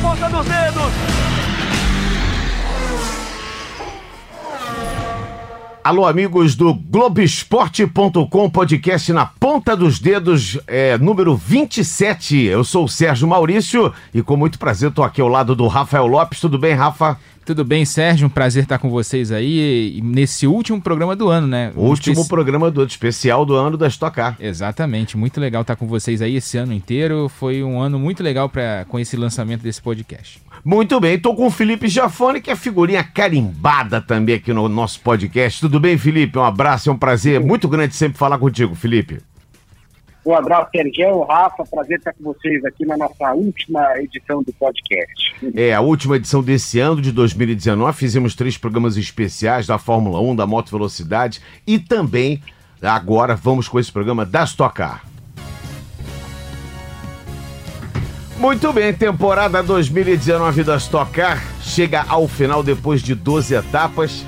ponta dos dedos. Alô, amigos do Globoesporte.com, podcast na ponta dos dedos, é, número 27. Eu sou o Sérgio Maurício e com muito prazer estou aqui ao lado do Rafael Lopes. Tudo bem, Rafa? Tudo bem, Sérgio? Um prazer estar com vocês aí nesse último programa do ano, né? O último programa do ano, especial do ano da Stock Car. Exatamente, muito legal estar com vocês aí esse ano inteiro. Foi um ano muito legal pra, com esse lançamento desse podcast. Muito bem, estou com o Felipe Jafone, que é figurinha carimbada também aqui no nosso podcast. Tudo bem, Felipe? Um abraço, é um prazer muito grande sempre falar contigo, Felipe. Um abraço, Sérgio, Rafa, prazer estar com vocês aqui na nossa última edição do podcast. É, a última edição desse ano, de 2019, fizemos três programas especiais da Fórmula 1, da Moto Velocidade e também, agora, vamos com esse programa da Stock Car. Muito bem, temporada 2019 da Stock Car chega ao final depois de 12 etapas.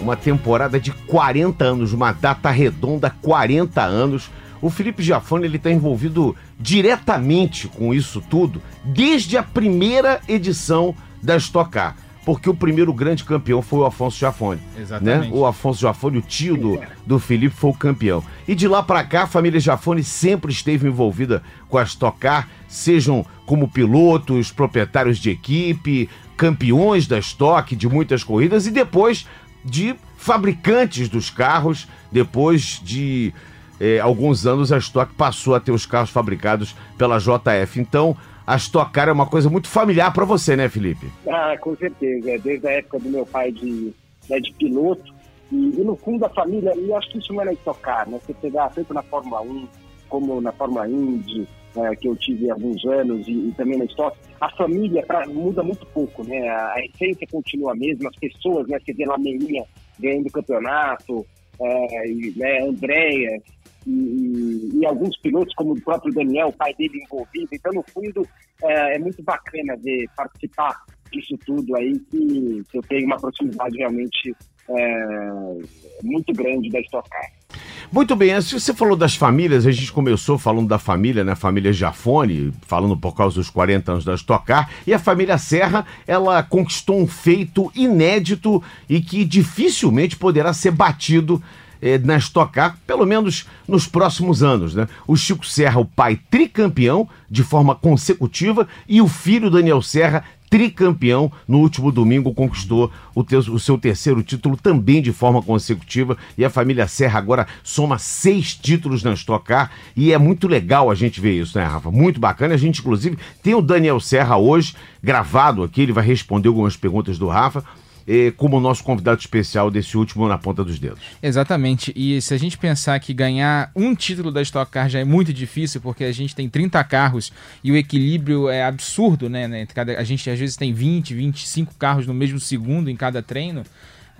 Uma temporada de 40 anos, uma data redonda, 40 anos o Felipe Giafone ele está envolvido diretamente com isso tudo desde a primeira edição da Stock Car. Porque o primeiro grande campeão foi o Afonso Giafone. Né? Exatamente. Né? O Afonso Giafone, o tio do, do Felipe, foi o campeão. E de lá para cá, a família Giafone sempre esteve envolvida com a Stock Car, sejam como pilotos, proprietários de equipe, campeões da Stock de muitas corridas e depois de fabricantes dos carros, depois de eh, alguns anos a Stock passou a ter os carros fabricados pela JF. Então, a Stock Car é uma coisa muito familiar para você, né, Felipe? Ah, com certeza. Desde a época do meu pai de, né, de piloto. E, e, no fundo a família, eu acho que isso não é na Stock Car, né? Você pegar tanto na Fórmula 1 como na Fórmula Indy, é, que eu tive há alguns anos, e, e, também na Stock, a família pra, muda muito pouco, né? A, a, essência continua a mesma, as pessoas, né? Você vê lá Meinha ganhando campeonato, é, e, né, Andréia, e, e, alguns pilotos, como o próprio Daniel, o pai dele envolvido. Então, no fundo, é, é muito bacana ver participar disso tudo aí, que, que eu tenho uma proximidade realmente é, muito grande da Stock Car. Muito bem, se você falou das famílias, a gente começou falando da família, né? Família Jafone, falando por causa dos 40 anos da Stock Car, e a família Serra, ela conquistou um feito inédito e que dificilmente poderá ser batido eh, na Stock Car, pelo menos nos próximos anos. Né? O Chico Serra, o pai tricampeão de forma consecutiva, e o filho Daniel Serra, tricampeão, no último domingo conquistou o, te o, seu terceiro título também de forma consecutiva. E a família Serra agora soma seis títulos na Stock Car. E é muito legal a gente ver isso, né, Rafa? Muito bacana. A gente, inclusive, tem o Daniel Serra hoje gravado aqui. Ele vai responder algumas perguntas do Rafa como nosso convidado especial desse último Na Ponta dos Dedos. Exatamente. E se a gente pensar que ganhar um título da Stock Car já é muito difícil, porque a gente tem 30 carros e o equilíbrio é absurdo, né? né cada, a gente às vezes tem 20, 25 carros no mesmo segundo em cada treino.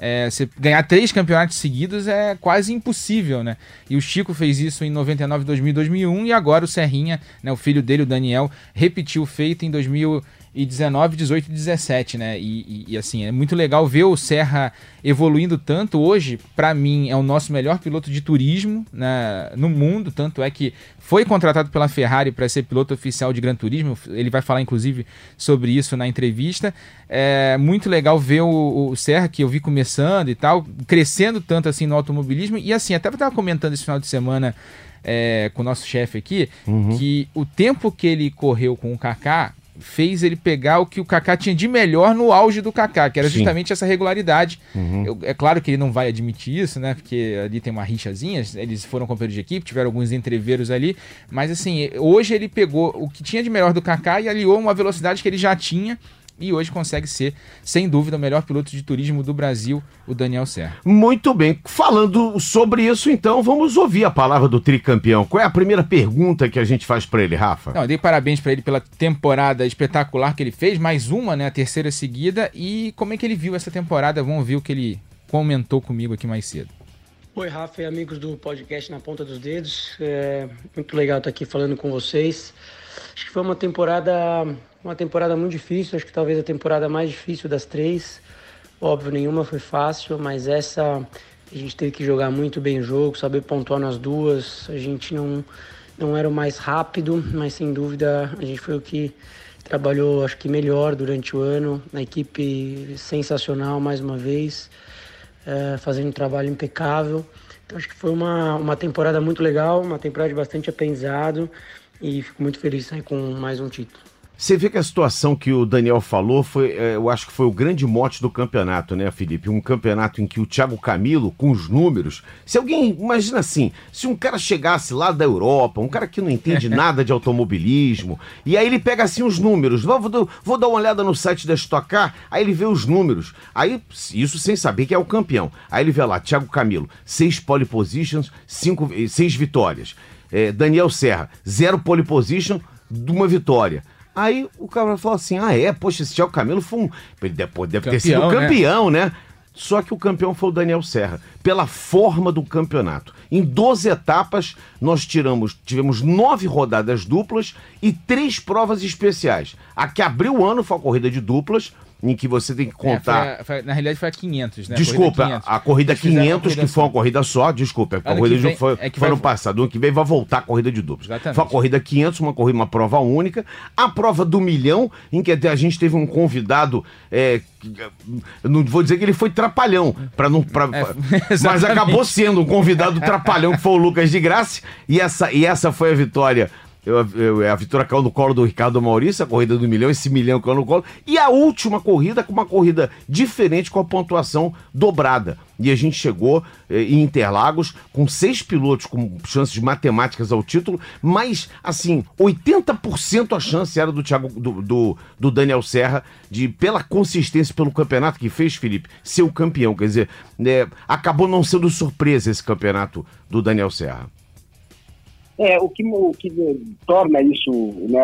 É, você ganhar três campeonatos seguidos é quase impossível, né? E o Chico fez isso em 99, 2000 2001 e agora o Serrinha, né, o filho dele, o Daniel, repetiu o feito em 2000 e 19, 18 e 17, né? E, e, e, assim, é muito legal ver o Serra evoluindo tanto. Hoje, para mim, é o nosso melhor piloto de turismo né, no mundo. Tanto é que foi contratado pela Ferrari para ser piloto oficial de Gran Turismo. Ele vai falar, inclusive, sobre isso na entrevista. É muito legal ver o, o Serra, que eu vi começando e tal, crescendo tanto assim no automobilismo. E assim, até estava comentando esse final de semana. É, com o nosso chefe aqui, uhum. que o tempo que ele correu com o Kaká fez ele pegar o que o Kaká tinha de melhor no auge do Kaká, que era Sim. justamente essa regularidade. Uhum. Eu, é claro que ele não vai admitir isso, né? Porque ali tem uma rixazinha, eles foram companheiros de equipe, tiveram alguns entreveros ali, mas assim, hoje ele pegou o que tinha de melhor do Kaká e aliou uma velocidade que ele já tinha e hoje consegue ser, sem dúvida, o melhor piloto de turismo do Brasil, o Daniel Serra. Muito bem. Falando sobre isso, então, vamos ouvir a palavra do tricampeão. Qual é a primeira pergunta que a gente faz para ele, Rafa? Não, eu dei parabéns para ele pela temporada espetacular que ele fez, mais uma, né, a terceira seguida, e como é que ele viu essa temporada? Vamos ver o que ele comentou comigo aqui mais cedo. Oi, Rafa e amigos do podcast Na Ponta dos Dedos. É muito legal estar aqui falando com vocês. Acho que foi uma temporada uma temporada muito difícil, acho que talvez a temporada mais difícil das três. Óbvio, nenhuma foi fácil, mas essa a gente teve que jogar muito bem o jogo, saber pontuar nas duas. A gente não, não era o mais rápido, mas sem dúvida a gente foi o que trabalhou acho que melhor durante o ano, na equipe sensacional mais uma vez, é, fazendo um trabalho impecável. Então acho que foi uma, uma temporada muito legal, uma temporada de bastante aprendizado e fico muito feliz aí com mais um título. Você vê que a situação que o Daniel falou foi, é, eu acho que foi o grande mote do campeonato, né, Felipe? Um campeonato em que o Thiago Camilo, com os números, se alguém, imagina assim, se um cara chegasse lá da Europa, um cara que não entende nada de automobilismo, e aí ele pega assim os números, vou, vou, vou dar uma olhada no site da Stock Car, aí ele vê os números, aí isso sem saber que é o campeão. Aí ele vê lá, Thiago Camilo, seis pole positions, cinco, seis vitórias. É, Daniel Serra, zero pole position, uma vitória. Aí o cara falou assim: ah, é? Poxa, esse Thiago Camilo foi um. Ele deve, deve campeão, ter sido campeão, né? né? Só que o campeão foi o Daniel Serra, pela forma do campeonato. Em 12 etapas, nós tiramos, tivemos nove rodadas duplas e três provas especiais. A que abriu o ano foi a corrida de duplas, em que você tem que contar. É, foi foi, na realidade foi a 500, né? Desculpa, a corrida 500, a corrida 500 que foi uma corrida só, desculpa, a corrida vem, foi, é foi vai... ano passado, ano que vem vai voltar a corrida de duplos. Exatamente. Foi a corrida 500, uma corrida, uma prova única. A prova do milhão, em que a gente teve um convidado, é, não vou dizer que ele foi trapalhão, para não, pra, é, mas acabou sendo um convidado trapalhão, que foi o Lucas de Graça, e essa, e essa foi a vitória eu, eu, a vitória caiu no colo do Ricardo Maurício, a corrida do milhão, esse milhão caiu no colo. E a última corrida com uma corrida diferente, com a pontuação dobrada. E a gente chegou eh, em Interlagos com seis pilotos com chances matemáticas ao título, mas, assim, 80% a chance era do, Thiago, do, do, do, Daniel Serra, de pela consistência, pelo campeonato que fez, Felipe, ser o campeão. Quer dizer, né, acabou não sendo surpresa esse campeonato do Daniel Serra. É, o que, o que torna isso né,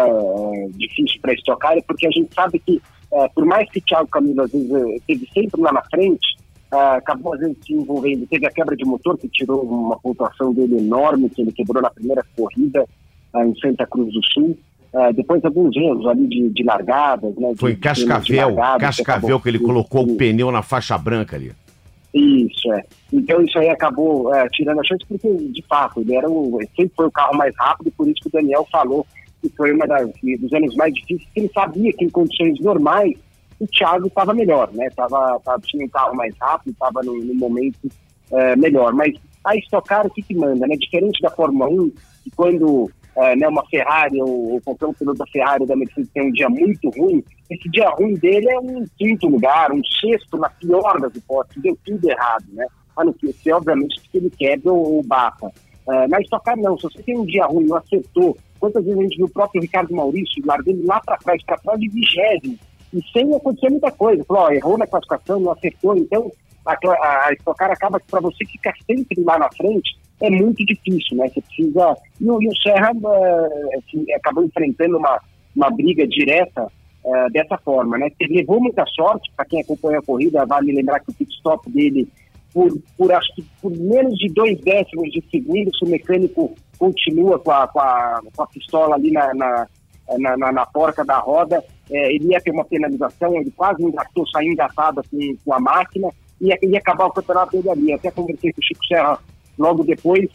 difícil para estocar é porque a gente sabe que, é, por mais que Thiago Camilo às vezes esteve sempre lá na frente, é, acabou às vezes se envolvendo. Teve a quebra de motor que tirou uma pontuação dele enorme, que ele quebrou na primeira corrida é, em Santa Cruz do Sul. É, depois alguns erros ali de, de largadas. Né, Foi em Cascavel, largadas, Cascavel que, que ele colocou o pneu na faixa branca ali. Isso, é. Então isso aí acabou é, tirando a chance, porque de fato ele era o, sempre foi o carro mais rápido, por isso que o Daniel falou que foi uma das, dos anos mais difíceis, que ele sabia que em condições normais o Thiago estava melhor, né? Tava, tava, tinha um carro mais rápido, estava no, momento é, melhor. Mas a Stock Car, o que, que manda, né? Diferente da Fórmula 1, que quando é, né, uma Ferrari ou, ou qualquer um piloto da Ferrari da Mercedes tem um dia muito ruim, esse dia ruim dele é um quinto lugar, um sexto, na pior das hipóteses, deu tudo errado, né? A não ser, obviamente, que ele quebra ou, ou bata. É, na Stock não, se você tem um dia ruim, não acertou, quantas vezes a gente viu o próprio Ricardo Maurício largando lá para trás, para trás de vigésimo, e sem acontecer muita coisa. Falou, ó, errou na classificação, não acertou, então a, a, a acaba que para você ficar sempre lá na frente, é muito difícil, né? Você precisa. E e o Serra assim, acabou enfrentando uma, uma briga direta uh, dessa forma, né? Ele levou muita sorte, para quem acompanha a corrida, vale lembrar que o pit stop dele, por, por acho que por menos de dois décimos de segundo, se o mecânico continua com a, com a, com a pistola ali na, na, na, na, na porca da roda, é, ele ia ter uma penalização, ele quase engatou, saiu engatado assim, com a máquina, ia, ia acabar o campeonato dele ali. Até conversei com o Chico Serra logo depois,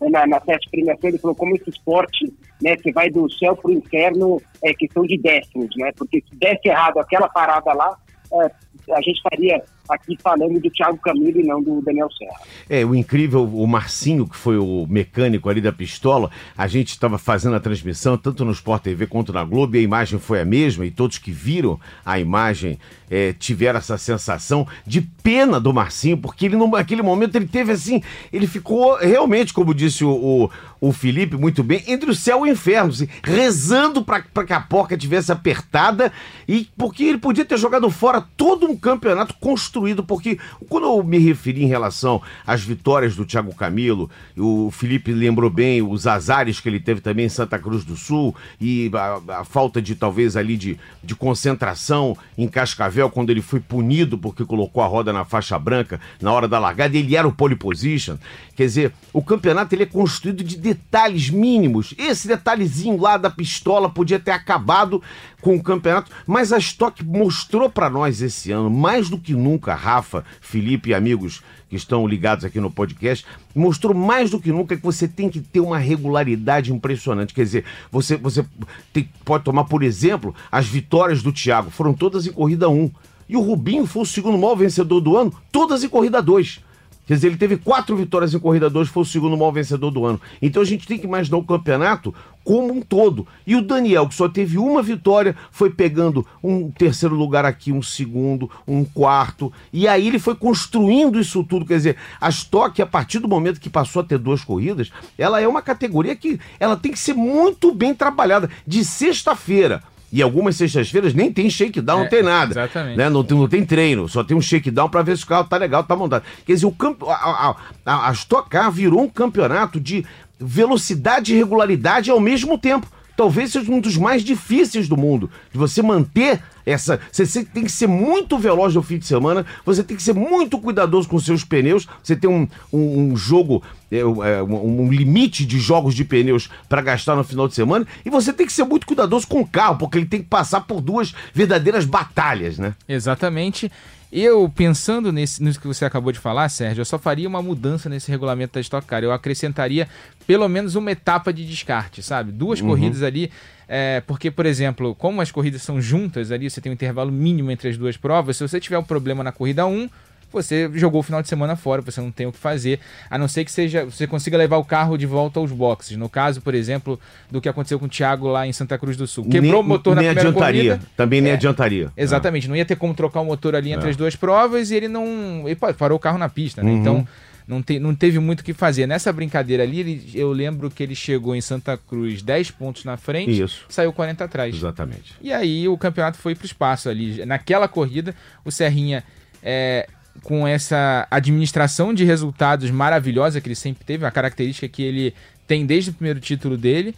na, na teste premiação, ele falou como esse esporte, né, que vai do céu para o inferno, é questão de décimos, né? Porque se desse errado aquela parada lá, é, a gente estaria aqui falando do Thiago Camilo e não do Daniel Serra. É, o incrível, o Marcinho, que foi o mecânico ali da pistola, a gente estava fazendo a transmissão tanto no Sport TV quanto na Globo e a imagem foi a mesma e todos que viram a imagem é, tiveram essa sensação de pena do Marcinho, porque ele naquele momento ele teve assim, ele ficou realmente, como disse o, o, o Felipe muito bem, entre o céu e o inferno, assim, rezando para que a porca tivesse apertada e porque ele podia ter jogado fora todo um campeonato construído, porque quando eu me referi em relação às vitórias do Thiago Camilo, o Felipe lembrou bem os azares que ele teve também em Santa Cruz do Sul e a, a falta de talvez ali de, de concentração em Cascavel quando ele foi punido porque colocou a roda na faixa branca na hora da largada, ele era o pole position. Quer dizer, o campeonato ele é construído de detalhes mínimos. Esse detalhezinho lá da pistola podia ter acabado com o campeonato, mas a Stock mostrou para nós esse ano, mais do que nunca, Rafa, Felipe e amigos que estão ligados aqui no podcast, mostrou mais do que nunca que você tem que ter uma regularidade impressionante. Quer dizer, você, você tem, pode tomar, por exemplo, as vitórias do Thiago, foram todas em corrida 1. E o Rubinho foi o segundo maior vencedor do ano, todas em corrida 2. Quer dizer, ele teve quatro vitórias em corrida 2, foi o segundo maior vencedor do ano. Então a gente tem que imaginar o campeonato como um todo. E o Daniel, que só teve uma vitória, foi pegando um terceiro lugar aqui, um segundo, um quarto. E aí ele foi construindo isso tudo. Quer dizer, a Stock, a partir do momento que passou a ter duas corridas, ela é uma categoria que ela tem que ser muito bem trabalhada. De sexta-feira e algumas sextas-feiras nem tem shakedown, é, não tem nada. Exatamente. Né? Não, não tem treino, só tem um shakedown para ver se o carro tá legal, tá montado. Quer dizer, o campo, a, a, a Stock Car virou um campeonato de velocidade e regularidade ao mesmo tempo talvez seja um dos mais difíceis do mundo. De você manter essa. Você tem que ser muito veloz no fim de semana, você tem que ser muito cuidadoso com seus pneus, você tem um, um, um jogo, é, é um, um, limite de jogos de pneus para gastar no final de semana, e você tem que ser muito cuidadoso com o carro, porque ele tem que passar por duas verdadeiras batalhas, né? Exatamente. Eu, pensando nesse, nisso que você acabou de falar, Sérgio, eu só faria uma mudança nesse regulamento da Stock Car. Eu acrescentaria pelo menos uma etapa de descarte, sabe? Duas uhum. corridas ali. É, porque, por exemplo, como as corridas são juntas ali, você tem um intervalo mínimo entre as duas provas. Se você tiver um problema na corrida 1, você jogou o final de semana fora, você não tem o que fazer, a não ser que seja você consiga levar o carro de volta aos boxes. No caso, por exemplo, do que aconteceu com o Thiago lá em Santa Cruz do Sul. Quebrou nem, o motor na primeira adiantaria. corrida. Também nem é, adiantaria. Exatamente, não ia ter como trocar o motor ali entre é. as duas provas e ele não. Ele parou o carro na pista, né? Uhum. Então não, te, não teve muito o que fazer. Nessa brincadeira ali, ele, eu lembro que ele chegou em Santa Cruz 10 pontos na frente, Isso. saiu 40 atrás. Exatamente. E aí o campeonato foi para o espaço ali. Naquela corrida, o Serrinha é, com essa administração de resultados maravilhosa que ele sempre teve, a característica que ele tem desde o primeiro título dele,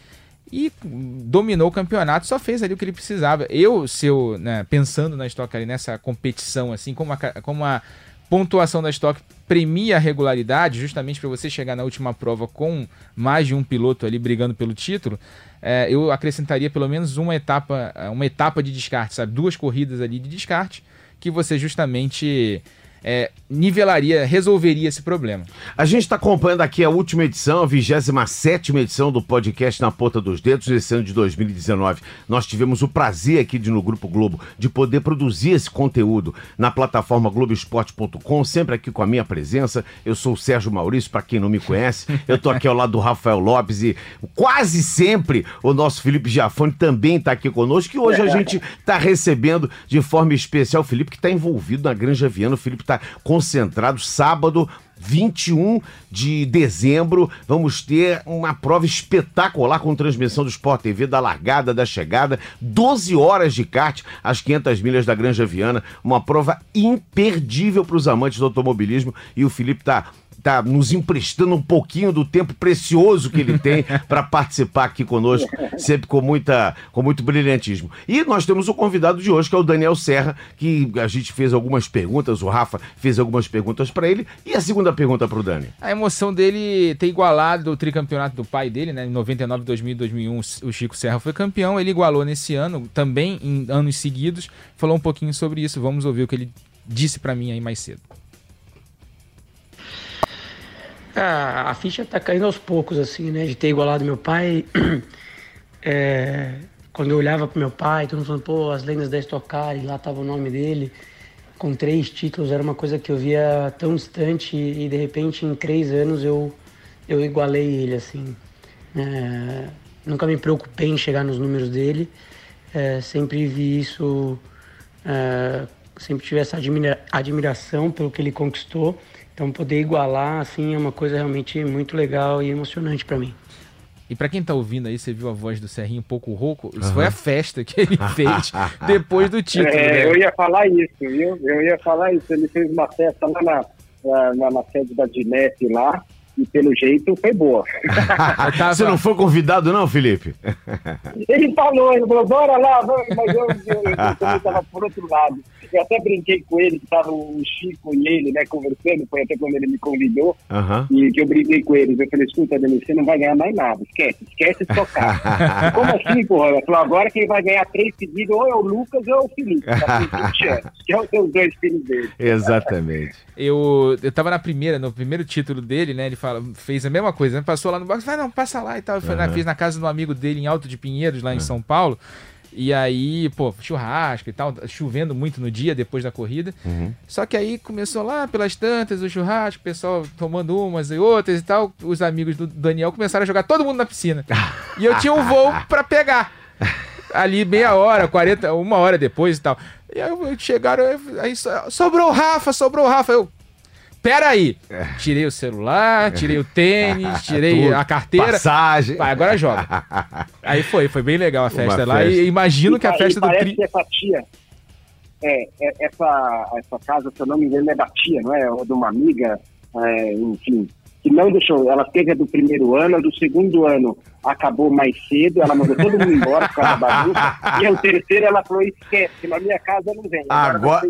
e dominou o campeonato, só fez ali o que ele precisava. Eu, se eu, né, pensando na Stock ali nessa competição, assim, como a, como a pontuação da Stock premia a regularidade, justamente para você chegar na última prova com mais de um piloto ali brigando pelo título, é, eu acrescentaria pelo menos uma etapa, uma etapa de descarte, sabe? Duas corridas ali de descarte, que você justamente é, nivelaria, resolveria esse problema. A gente está acompanhando aqui a última edição, a 27 edição do podcast Na Ponta dos Dedos, esse ano de 2019. Nós tivemos o prazer aqui de, no Grupo Globo de poder produzir esse conteúdo na plataforma Globoesporte.com, sempre aqui com a minha presença. Eu sou o Sérgio Maurício, para quem não me conhece. Eu estou aqui ao lado do Rafael Lopes e quase sempre o nosso Felipe Giafone também está aqui conosco. E hoje a gente está recebendo de forma especial o Felipe, que está envolvido na Granja Viana. O Felipe está concentrado sábado. 21 de dezembro, vamos ter uma prova espetacular com transmissão do Sport TV, da largada, da chegada, 12 horas de kart, às 500 milhas da Granja Viana, uma prova imperdível para os amantes do automobilismo e o Felipe está tá nos emprestando um pouquinho do tempo precioso que ele tem para participar aqui conosco, sempre com, muita, com muito brilhantismo. E nós temos o convidado de hoje, que é o Daniel Serra, que a gente fez algumas perguntas, o Rafa fez algumas perguntas para ele. E a segunda pergunta para o Dani? A emoção dele ter igualado o tricampeonato do pai dele, né? Em 99, 2000 2001, o Chico Serra foi campeão. Ele igualou nesse ano, também em anos seguidos. Falou um pouquinho sobre isso. Vamos ouvir o que ele disse para mim aí mais cedo. A ficha tá caindo aos poucos, assim, né? De ter igualado meu pai. É, quando eu olhava pro meu pai, todo mundo falando, pô, as lendas da Stock Car, e lá tava o nome dele, com três títulos, era uma coisa que eu via tão distante e de repente em três anos eu, eu igualei ele, assim. É, nunca me preocupei em chegar nos números dele, é, sempre vi isso, é, sempre tive essa admira admiração pelo que ele conquistou então poder igualar assim é uma coisa realmente muito legal e emocionante para mim. E para quem tá ouvindo aí, você viu a voz do Serrinho um pouco rouco, isso uhum. foi a festa que ele fez depois do título. É, né? Eu ia falar isso, viu? Eu ia falar isso. Ele fez uma festa lá na, na, na sede da Dinep lá, e pelo jeito foi boa. Você não foi convidado, não, Felipe? ele falou, ele falou, bora lá, vamos, mas eu, eu, eu, estava por outro lado. Eu até brinquei com ele, que estava o Chico e ele, né, conversando, foi até quando ele me convidou, uhum. e que eu brinquei com eles. Eu falei, escuta, Denis, você não vai ganhar mais nada, esquece, esquece de tocar. Como assim, porra? Ela falou, agora quem vai ganhar três seguidos ou é o Lucas ou é o Felipe, tá 20 anos, que é os dois filhos dele. Exatamente. eu, eu tava na primeira, no primeiro título dele, né, ele fala, fez a mesma coisa, né, passou lá no box, vai não, passa lá e tal, uhum. na, fiz na casa do amigo dele em Alto de Pinheiros, lá em uhum. São Paulo, e aí, pô, churrasco e tal, chovendo muito no dia depois da corrida. Uhum. Só que aí começou lá pelas tantas, o churrasco, o pessoal tomando umas e outras e tal. Os amigos do Daniel começaram a jogar todo mundo na piscina. e eu tinha um voo para pegar. Ali meia hora, 40, uma hora depois e tal. E aí chegaram, aí sobrou o Rafa, sobrou o Rafa. Eu, Pera aí. É. Tirei o celular, tirei o tênis, tirei Tudo, a carteira. Passagem. Vai, agora joga. aí foi, foi bem legal a festa Uma lá. Festa. E imagino e, que a festa do tri... que essa tia, é, é, essa, essa casa, se eu não me engano, é da tia, não é? Ou de uma amiga, é, enfim que não deixou. Ela teve a do primeiro ano, a do segundo ano acabou mais cedo, ela mandou todo mundo embora por causa da bagunça. e o terceiro ela falou: esquece, na minha casa não vem. Agora.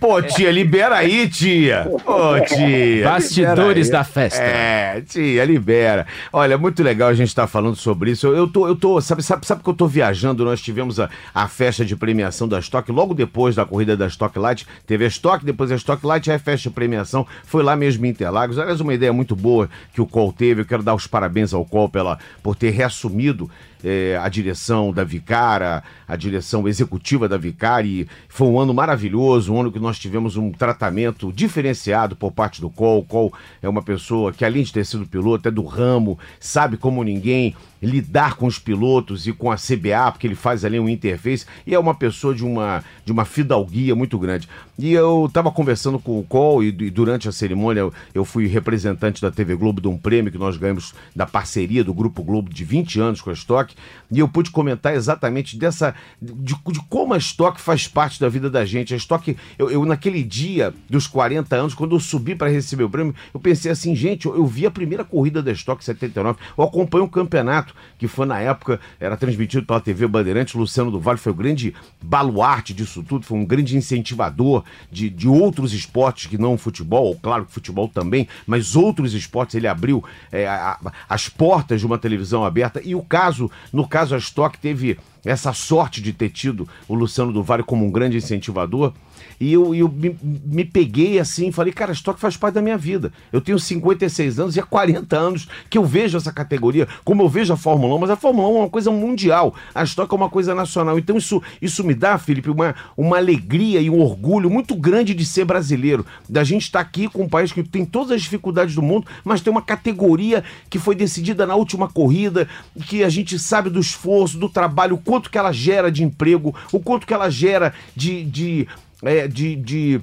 Pô, tia, libera aí, tia. Pô, tia. Bastidores da festa. É, tia, libera. Olha, muito legal a gente estar tá falando sobre isso. Eu, eu tô, eu tô, sabe, sabe, sabe que eu tô viajando? Nós tivemos a, a festa de premiação da Stock, logo depois da corrida da Stock Light. Teve a Stock, depois a Stock Light, aí a festa de premiação. Foi lá mesmo em Interlagos. Aliás, uma ideia muito boa que o Col teve. Eu quero dar os parabéns ao Col pela por ter reassumido é, a direção da Vicara, a direção executiva da Vicara, e foi um ano maravilhoso, um ano que nós tivemos um tratamento diferenciado por parte do Col. O Col é uma pessoa que, além de ter sido piloto, é do ramo, sabe como ninguém lidar com os pilotos e com a CBA, porque ele faz ali um interface, e é uma pessoa de uma, de uma fidalguia muito grande. E eu estava conversando com o Col, e, e, durante a cerimônia eu, eu fui representante da TV Globo de um prêmio que nós ganhamos da parceria do Grupo Globo de 20 anos com a Stock, e eu pude comentar exatamente dessa de, de como a Stock faz parte da vida da gente. A Stock, eu, eu naquele dia dos 40 anos, quando eu subi para receber o prêmio, eu pensei assim, gente, eu, eu vi a primeira corrida da Stock 79, eu acompanho o campeonato que foi na época, era transmitido pela TV Bandeirantes, Luciano do Vale foi o grande baluarte disso tudo, foi um grande incentivador de, de outros esportes que não o futebol, claro que futebol também, mas outros esportes, ele abriu é, a, as portas de uma televisão aberta, e o caso no caso, a Stock teve essa sorte de ter tido o Luciano do Vale como um grande incentivador. E eu, eu me, me, peguei assim, falei, cara, Stock faz parte da minha vida. Eu tenho 56 anos e há 40 anos que eu vejo essa categoria, como eu vejo a Fórmula 1, mas a Fórmula 1 é uma coisa mundial, a Stock é uma coisa nacional. Então isso, isso me dá, Felipe, uma, uma alegria e um orgulho muito grande de ser brasileiro, da gente estar aqui com um país que tem todas as dificuldades do mundo, mas tem uma categoria que foi decidida na última corrida, que a gente sabe do esforço, do trabalho, o quanto que ela gera de emprego, o quanto que ela gera de, de é, de, de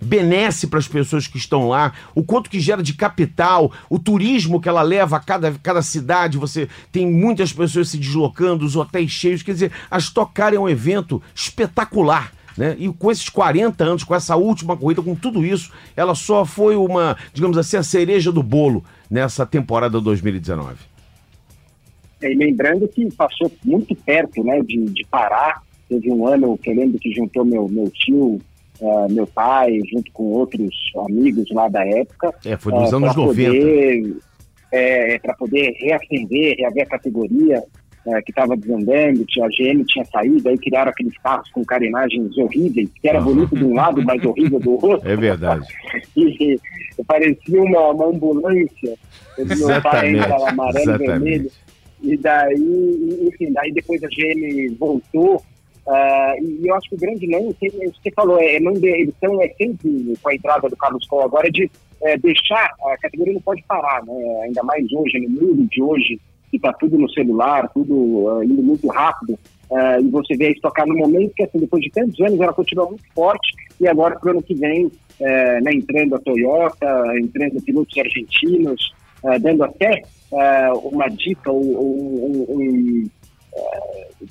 benesse para as pessoas que estão lá, o quanto que gera de capital, o turismo que ela leva a cada, cada cidade, você tem muitas pessoas se deslocando, os hotéis cheios, quer dizer, a Stock é um evento espetacular. Né? E com esses 40 anos, com essa última corrida, com tudo isso, ela só foi uma, digamos assim, a cereja do bolo nessa temporada 2019. É, e lembrando que passou muito perto né, de, de parar Teve um ano que eu lembro que juntou meu, meu tio, uh, meu pai, junto com outros amigos lá da época. É, foi nos uh, anos 90. Poder, é, para poder reacender, reaver a categoria uh, que estava desandando, a GM tinha saído, aí criaram aqueles carros com carenagens horríveis, que era bonito de um lado, mas horrível do outro. É verdade. e parecia uma, uma ambulância. Meu pai ainda amarelo e vermelho. E daí, enfim, daí depois a GM voltou Uh, e eu acho que o grande não, você falou, é, não de, eles é, sempre com a entrada do Carlos Col agora de é, deixar, a categoria não pode parar, né? ainda mais hoje, no mundo de hoje, que está tudo no celular, tudo uh, indo muito rápido, uh, e você vê a estocar no momento que, assim, depois de tantos anos, ela continua muito forte, e agora para o ano que vem, né, entrando a Toyota, entrando pilotos argentinos, dando até uma dica, um, um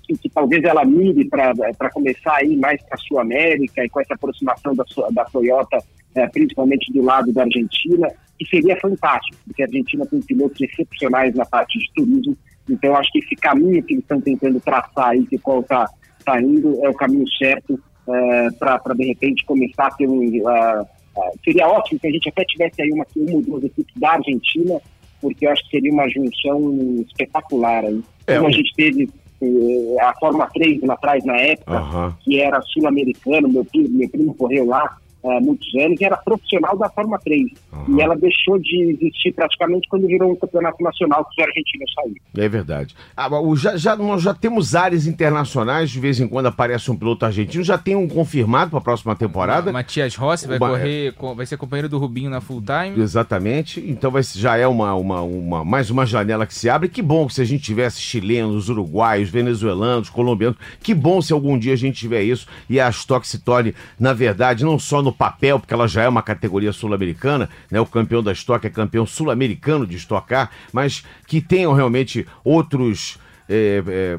que, que, talvez ela mire para começar a ir mais para a Sul-América e com essa aproximação da, da Toyota, é, principalmente do lado da Argentina. que seria fantástico, porque a Argentina tem pilotos excepcionais na parte de turismo, então acho que esse caminho que eles estão tentando traçar aí, que qual está tá indo, é o caminho certo é, para de repente começar a ter um. Uh, seria ótimo que a gente até tivesse aí uma, uma ou duas equipes da Argentina, porque eu acho que seria uma junção espetacular aí. É, Como a gente teve eh, a Fórmula 3 lá atrás na época, uhum. que era sul-americano, meu, meu primo correu lá, há muitos anos, e era profissional da Fórmula 3. Uhum. E ela deixou de existir praticamente quando virou um campeonato nacional que a Argentina saiu. É verdade. Ah, já, já, nós já temos áreas internacionais, de vez em quando aparece um piloto argentino, já tem um confirmado para a próxima temporada. Matias Rossi vai correr, vai ser companheiro do Rubinho na full time. Exatamente. Então vai, já é uma, uma, uma, mais uma janela que se abre. Que bom que se a gente tivesse chilenos, uruguaios, venezuelanos, colombianos, que bom se algum dia a gente tiver isso e a Stock se torne, na verdade, não só no papel, porque ela já é uma categoria sul-americana, né? O campeão da Stock é campeão sul-americano de Stock Car, mas que tenham realmente outros. É, é,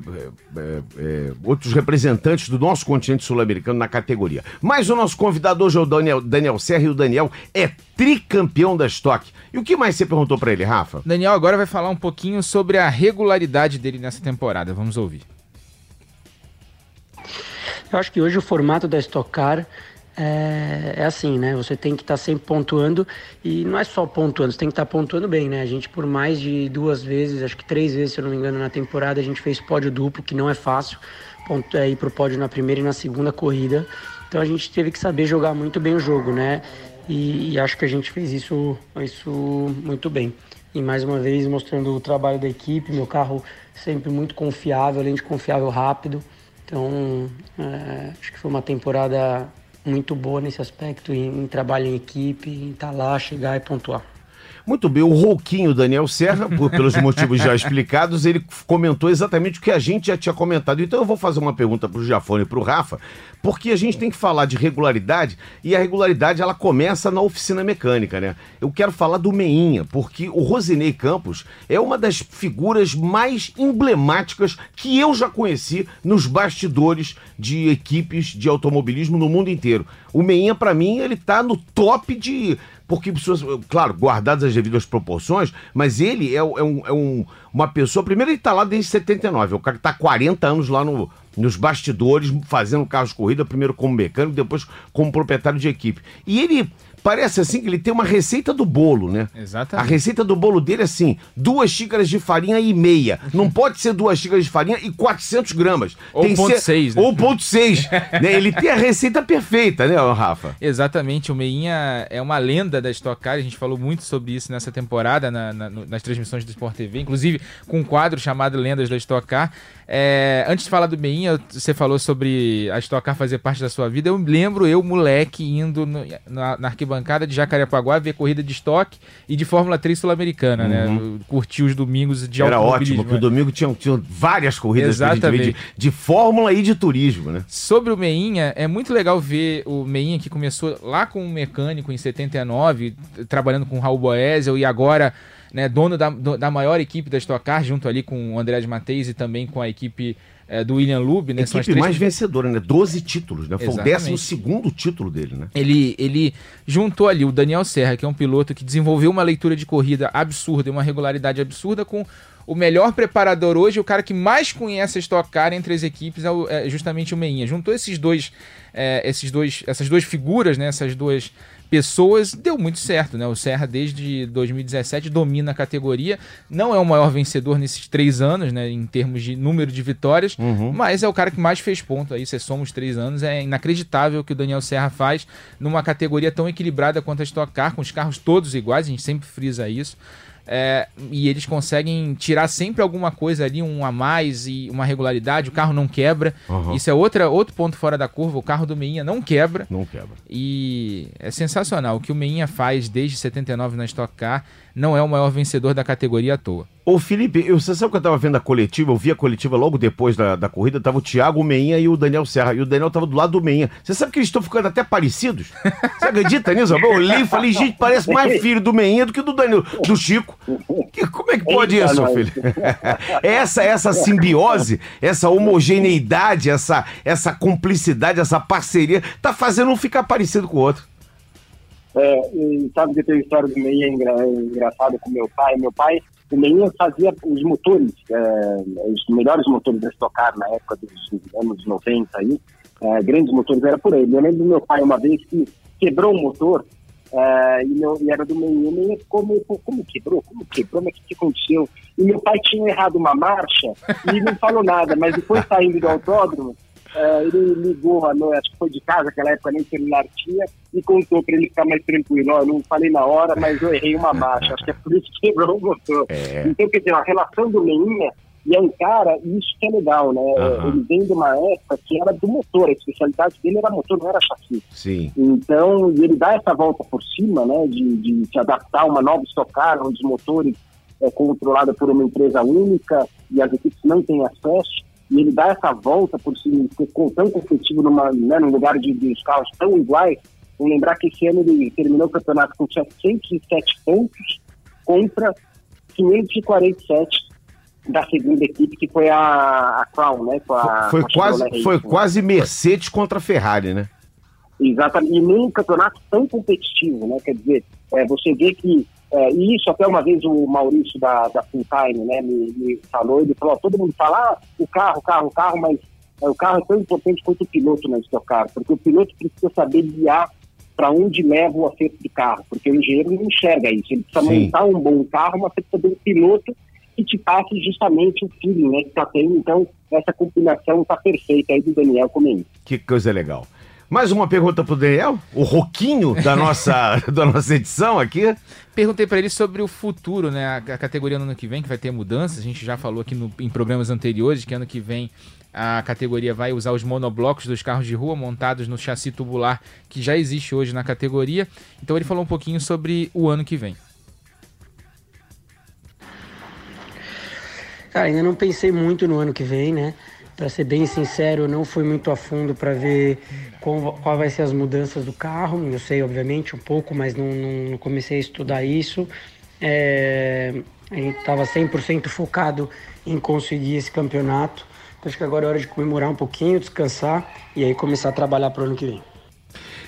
é, é, outros representantes do nosso continente sul-americano na categoria. Mas o nosso convidado hoje é o Daniel, Daniel Serra e o Daniel é tricampeão da Stock. E o que mais você perguntou para ele, Rafa? Daniel agora vai falar um pouquinho sobre a regularidade dele nessa temporada. Vamos ouvir. Eu acho que hoje o formato da Stock Car é, é, assim, né? Você tem que estar tá sempre pontuando e não é só pontuando, você tem que estar tá pontuando bem, né? A gente por mais de duas vezes, acho que três vezes, se eu não me engano, na temporada a gente fez pódio duplo, que não é fácil, ponto, é ir pro pódio na primeira e na segunda corrida. Então a gente teve que saber jogar muito bem o jogo, né? E, e acho que a gente fez isso, isso muito bem. E mais uma vez mostrando o trabalho da equipe, meu carro sempre muito confiável, além de confiável rápido. Então, é, acho que foi uma temporada muito boa nesse aspecto, em, em trabalho em equipe, em estar tá lá, chegar e pontuar. Muito bem, o Rouquinho Daniel Serra, por, pelos motivos já explicados, ele comentou exatamente o que a gente já tinha comentado. Então eu vou fazer uma pergunta para o Jafone e para o Rafa, porque a gente tem que falar de regularidade e a regularidade ela começa na oficina mecânica, né? Eu quero falar do Meinha, porque o Rosinei Campos é uma das figuras mais emblemáticas que eu já conheci nos bastidores de equipes de automobilismo no mundo inteiro. O Meinha, para mim, ele tá no top de porque claro, guardadas as devidas proporções, mas ele é, é, um, é um, uma pessoa. Primeiro, ele está lá desde 79, é o cara que está 40 anos lá no, nos bastidores, fazendo carros de corrida, primeiro como mecânico, depois como proprietário de equipe. E ele parece assim que ele tem uma receita do bolo, né? Exatamente. A receita do bolo dele é assim: duas xícaras de farinha e meia. Não pode ser duas xícaras de farinha e 400 gramas. Ou tem ponto ser... seis, né? Ou ponto seis. né? Ele tem a receita perfeita, né, Rafa? Exatamente. O Meinha é uma lenda da Stock Car. A gente falou muito sobre isso nessa temporada na, na, nas transmissões do Sport TV, inclusive com um quadro chamado Lendas da Stock Car. É, antes de falar do Meinha, você falou sobre a Stock Car fazer parte da sua vida. Eu lembro eu, moleque, indo no, na, na arquibancada arquibancada de Jacarepaguá ver corrida de estoque e de Fórmula 3 sul-americana, né? uhum. né? Curtir os domingos de Era ótimo, porque o domingo tinha, tinha várias corridas Exatamente. De, de, Fórmula e de turismo, né? Sobre o Meinha, é muito legal ver o Meinha que começou lá com um mecânico em 79, trabalhando com o Raul Boesel e agora né, dono da, da maior equipe da Stock Car, junto ali com o André de Mateis e também com a equipe é, do William Lube, né? Equipe três... mais vencedora, né? 12 títulos, né? Foi Exatamente. o décimo segundo título dele, né? Ele, ele juntou ali o Daniel Serra, que é um piloto que desenvolveu uma leitura de corrida absurda e uma regularidade absurda com o melhor preparador hoje, o cara que mais conhece a Stock Car entre as equipes é, é justamente o Meinha. Juntou esses dois, é, esses dois, essas duas figuras, né? Essas duas pessoas, deu muito certo, né? O Serra, desde 2017, domina a categoria. Não é o maior vencedor nesses três anos, né? Em termos de número de vitórias, uhum. mas é o cara que mais fez ponto aí. Se somos três anos, é inacreditável o que o Daniel Serra faz numa categoria tão equilibrada quanto a Stock Car, com os carros todos iguais, a gente sempre frisa isso. É, e eles conseguem tirar sempre alguma coisa ali, um a mais e uma regularidade. O carro não quebra. Uhum. Isso é outra, outro ponto fora da curva. O carro do Meinha não quebra. Não quebra. E é sensacional. O que o Meinha faz desde 79 na Stock Car não é o maior vencedor da categoria à toa. Ô Felipe, eu, você sabe que eu tava vendo a coletiva, eu vi a coletiva logo depois da, da corrida, tava o Thiago Meinha e o Daniel Serra, e o Daniel tava do lado do Meinha. Você sabe que eles estão ficando até parecidos? Você acredita nisso? Eu olhei e falei, gente, parece mais filho do Meinha do que do Daniel, do Chico. Que, como é que pode Eita isso, filho? essa, essa simbiose, essa homogeneidade, essa, essa cumplicidade, essa parceria, tá fazendo um ficar parecido com o outro. É, e sabe que tem história do Meinha engra, engraçado com meu pai. Meu pai, o Meinha fazia os motores, é, os melhores motores da Stock Car na época dos anos 90 aí, é, grandes motores era por ele. Eu lembro do meu pai uma vez que quebrou o motor é, e, meu, e, era do Meinha. O Meinha como quebrou? Como quebrou? Mas o que aconteceu? E meu pai tinha errado uma marcha e não falou nada, mas depois saindo do autódromo, ele ligou acho que foi de casa, aquela época nem celular tinha, e contou para ele ficar mais tranquilo. Ó, eu não falei na hora, mas eu errei uma marcha. Acho que é por isso que quebrou o motor. É. Então, quer dizer, a relação do Meinha e é um cara, isso que é legal, né? Uhum. Ele vem de uma época que era do motor, a especialidade dele era motor, não era chassi. Sim. Então, ele dá essa volta por cima, né? De, de se adaptar a uma nova estocar, onde os motores é controlado por uma empresa única e as equipes não têm acesso e ele dá essa volta por si, ser tão competitivo numa, né, num lugar de, de carros tão iguais. Vamos lembrar que esse ano ele terminou o campeonato com 707 pontos contra 547 da segunda equipe, que foi a, a Crown, né? A, foi, quase, foi quase Mercedes contra a Ferrari, né? Exatamente, e num campeonato tão competitivo, né? Quer dizer, é, você vê que é, e isso até uma vez o Maurício da, da Full Time né, me, me falou, ele falou, todo mundo fala, ah, o carro, o carro, o carro, mas é, o carro é tão importante quanto o piloto na Stock Car, porque o piloto precisa saber guiar para onde leva o acerto de carro, porque o engenheiro não enxerga isso, ele precisa Sim. montar um bom carro, mas precisa ter um piloto que te passe justamente o feeling né, que está tendo, então essa combinação está perfeita aí do Daniel Comeni. Que coisa legal. Mais uma pergunta para o Daniel, o roquinho da nossa, da nossa edição aqui. Perguntei para ele sobre o futuro, né? A, a, categoria no ano que vem, que vai ter mudanças. A gente já falou aqui no, em programas anteriores que ano que vem a categoria vai usar os monoblocos dos carros de rua montados no chassi tubular que já existe hoje na categoria. Então ele falou um pouquinho sobre o ano que vem. Cara, ainda não pensei muito no ano que vem, né? Para ser bem sincero, não fui muito a fundo para ver qual, qual, vai ser as mudanças do carro. Eu sei, obviamente, um pouco, mas não, não comecei a estudar isso. É, a gente estava 100% focado em conseguir esse campeonato. Então, acho que agora é hora de comemorar um pouquinho, descansar e aí começar a trabalhar para o ano que vem.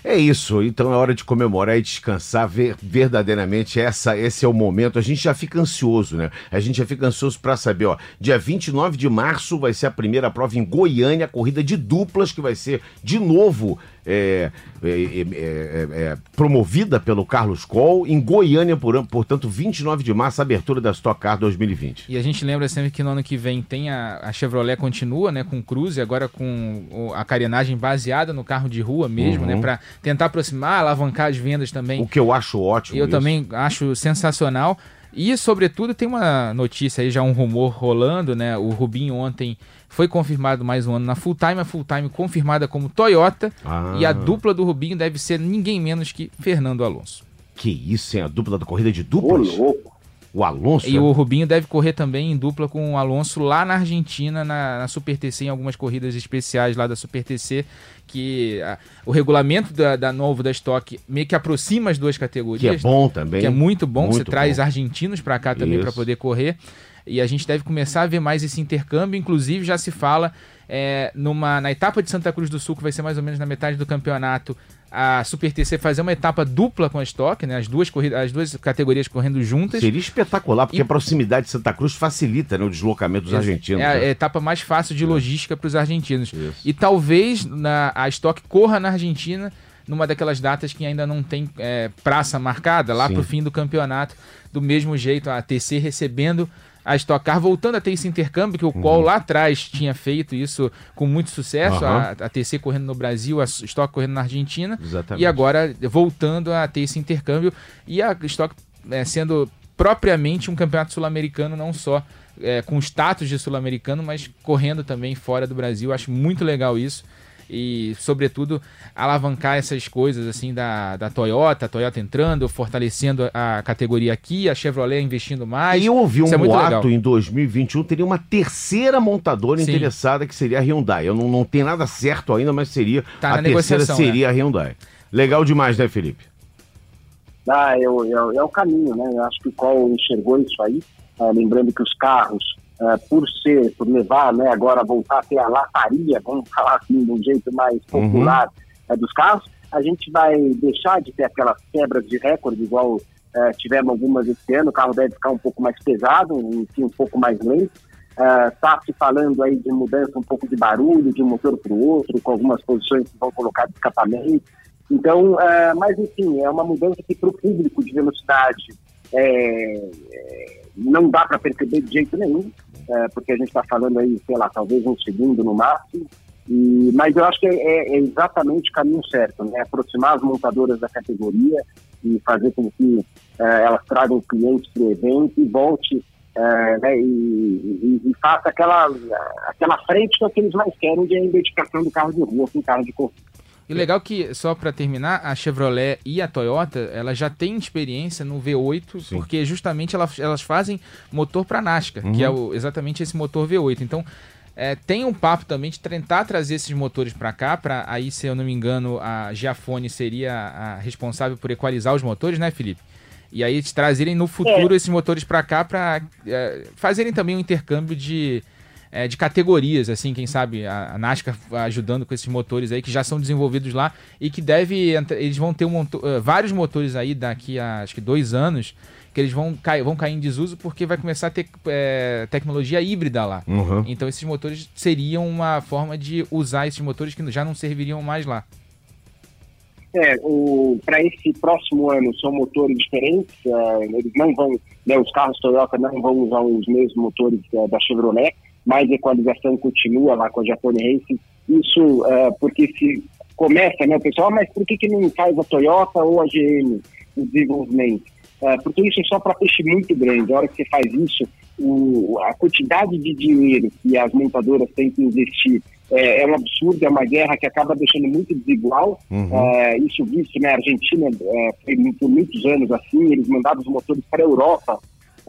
É isso, então é hora de comemorar e descansar ver, verdadeiramente. Essa, esse é o momento. A gente já fica ansioso, né? A gente já fica ansioso para saber, ó. Dia 29 de março vai ser a primeira prova em Goiânia, a corrida de duplas, que vai ser de novo é é, é, é, é, promovida pelo Carlos Coll em Goiânia, por, portanto, 29 de março, abertura da Stock Car 2020. E a gente lembra sempre que no ano que vem tem a, a Chevrolet continua, né, com Cruze, agora com a carenagem baseada no carro de rua mesmo, né, uhum. né, para tentar aproximar, alavancar as vendas também. O que eu acho ótimo. Eu isso. também acho sensacional. E, sobretudo, tem uma notícia aí, já um rumor rolando, né? O Rubinho ontem foi confirmado mais um ano na Full Time, a Full Time confirmada como Toyota. Ah. E a dupla do Rubinho deve ser ninguém menos que Fernando Alonso. Que isso, hein? A dupla da corrida de duplas? Ô, louco. O Alonso? E o Rubinho deve correr também em dupla com o Alonso lá na Argentina, na, na Super TC, em algumas corridas especiais lá da Super TC, que a, o regulamento da, da, novo da Stock meio que aproxima as duas categorias. Que é bom também. Que é muito bom, muito você bom. traz argentinos para cá também para poder correr. E a gente deve começar a ver mais esse intercâmbio, inclusive já se fala é, numa, na etapa de Santa Cruz do Sul, que vai ser mais ou menos na metade do campeonato, a Super TC fazer uma etapa dupla com a Stock, né? As duas, as duas categorias correndo juntas. Seria espetacular, porque e... a proximidade de Santa Cruz facilita né, o deslocamento dos argentinos. É a, né? é a etapa mais fácil de logística para os argentinos. Isso. E talvez na, a Stock corra na Argentina numa daquelas datas que ainda não tem é, praça marcada, lá para o fim do campeonato, do mesmo jeito, a TC recebendo a Stock Car, voltando a ter esse intercâmbio, que o uhum. lá atrás tinha feito isso com muito sucesso, uhum. a, a, TC correndo no Brasil, a Stock correndo na Argentina, Exatamente. e agora voltando a ter esse intercâmbio, e a Stock é, sendo propriamente um campeonato sul-americano, não só é, com status de sul-americano, mas correndo também fora do Brasil. Acho muito legal isso e, sobretudo, alavancar essas coisas assim da, da Toyota, a Toyota entrando, fortalecendo a categoria aqui, a Chevrolet investindo mais. E eu ouvi um é boato em 2021 teria uma terceira montadora Sim. interessada que seria a Hyundai. Eu não, não tenho nada certo ainda, mas seria tá a terceira seria né? a Hyundai. Legal demais, né, Felipe? Ah, é, o, é, é o caminho, né? Eu acho que o Col enxergou isso aí, ah, lembrando que os carros uh, por ser, por levar, né, agora voltar a ter a lataria, vamos falar assim, de um jeito mais uhum. popular uhum. uh, dos carros, a gente vai deixar de ter aquelas quebras de recorde, igual uh, tivemos algumas esse ano, o carro deve ficar um pouco mais pesado, enfim, um pouco mais lento. Está uh, se falando aí de mudança um pouco de barulho de um motor para o outro, com algumas posições que vão colocar de escapamento. Então, mas enfim, é uma mudança que para o público de velocidade é, é, não dá para perceber de jeito nenhum, é, porque a gente está falando aí, sei lá, talvez um segundo no máximo. E, mas eu acho que é, é, exatamente o caminho certo, né? Aproximar as montadoras da categoria e fazer com que é, elas tragam clientes para o evento e volte é, né, e, e, e, faça aquela, aquela frente que é que eles mais querem de identificação do carro de rua com carro de. E legal que, só para terminar, a Chevrolet e a Toyota, elas já têm experiência no V8, Sim. porque justamente elas, elas fazem motor para NASCAR, uhum. que é o, exatamente esse motor V8. Então, é, tem um papo também de tentar trazer esses motores para cá, para aí, se eu não me engano, a Giafone seria a responsável por equalizar os motores, né, Felipe? E aí trazerem no futuro é. esses motores para cá para é, fazerem também um intercâmbio de é, de categorias, assim, quem sabe a, a, NASCAR ajudando com esses motores aí que já são desenvolvidos lá e que deve eles vão ter um, uh, vários motores aí daqui a acho que dois anos que eles vão cair, vão cair em desuso porque vai começar a ter é, tecnologia híbrida lá. Uhum. Então esses motores seriam uma forma de usar esses motores que já não serviriam mais lá. É, para esse próximo ano são motores diferentes, uh, eles não vão, né, os carros Toyota não vão usar os mesmos motores uh, da Chevrolet, mais equalização continua lá com a Japone Racing. Isso uh, porque se começa, né, o pessoal, ah, mas por que, que não faz a Toyota ou a GM o desenvolvimento? Uh, porque isso é só para peixe muito grande. A hora que você faz isso, o, a quantidade de dinheiro que as montadoras têm que investir é, é, um absurdo, é uma guerra que acaba deixando muito desigual. Uhum. Uh, isso visto na né, Argentina uh, foi por muitos anos assim, eles mandavam os motores para a Europa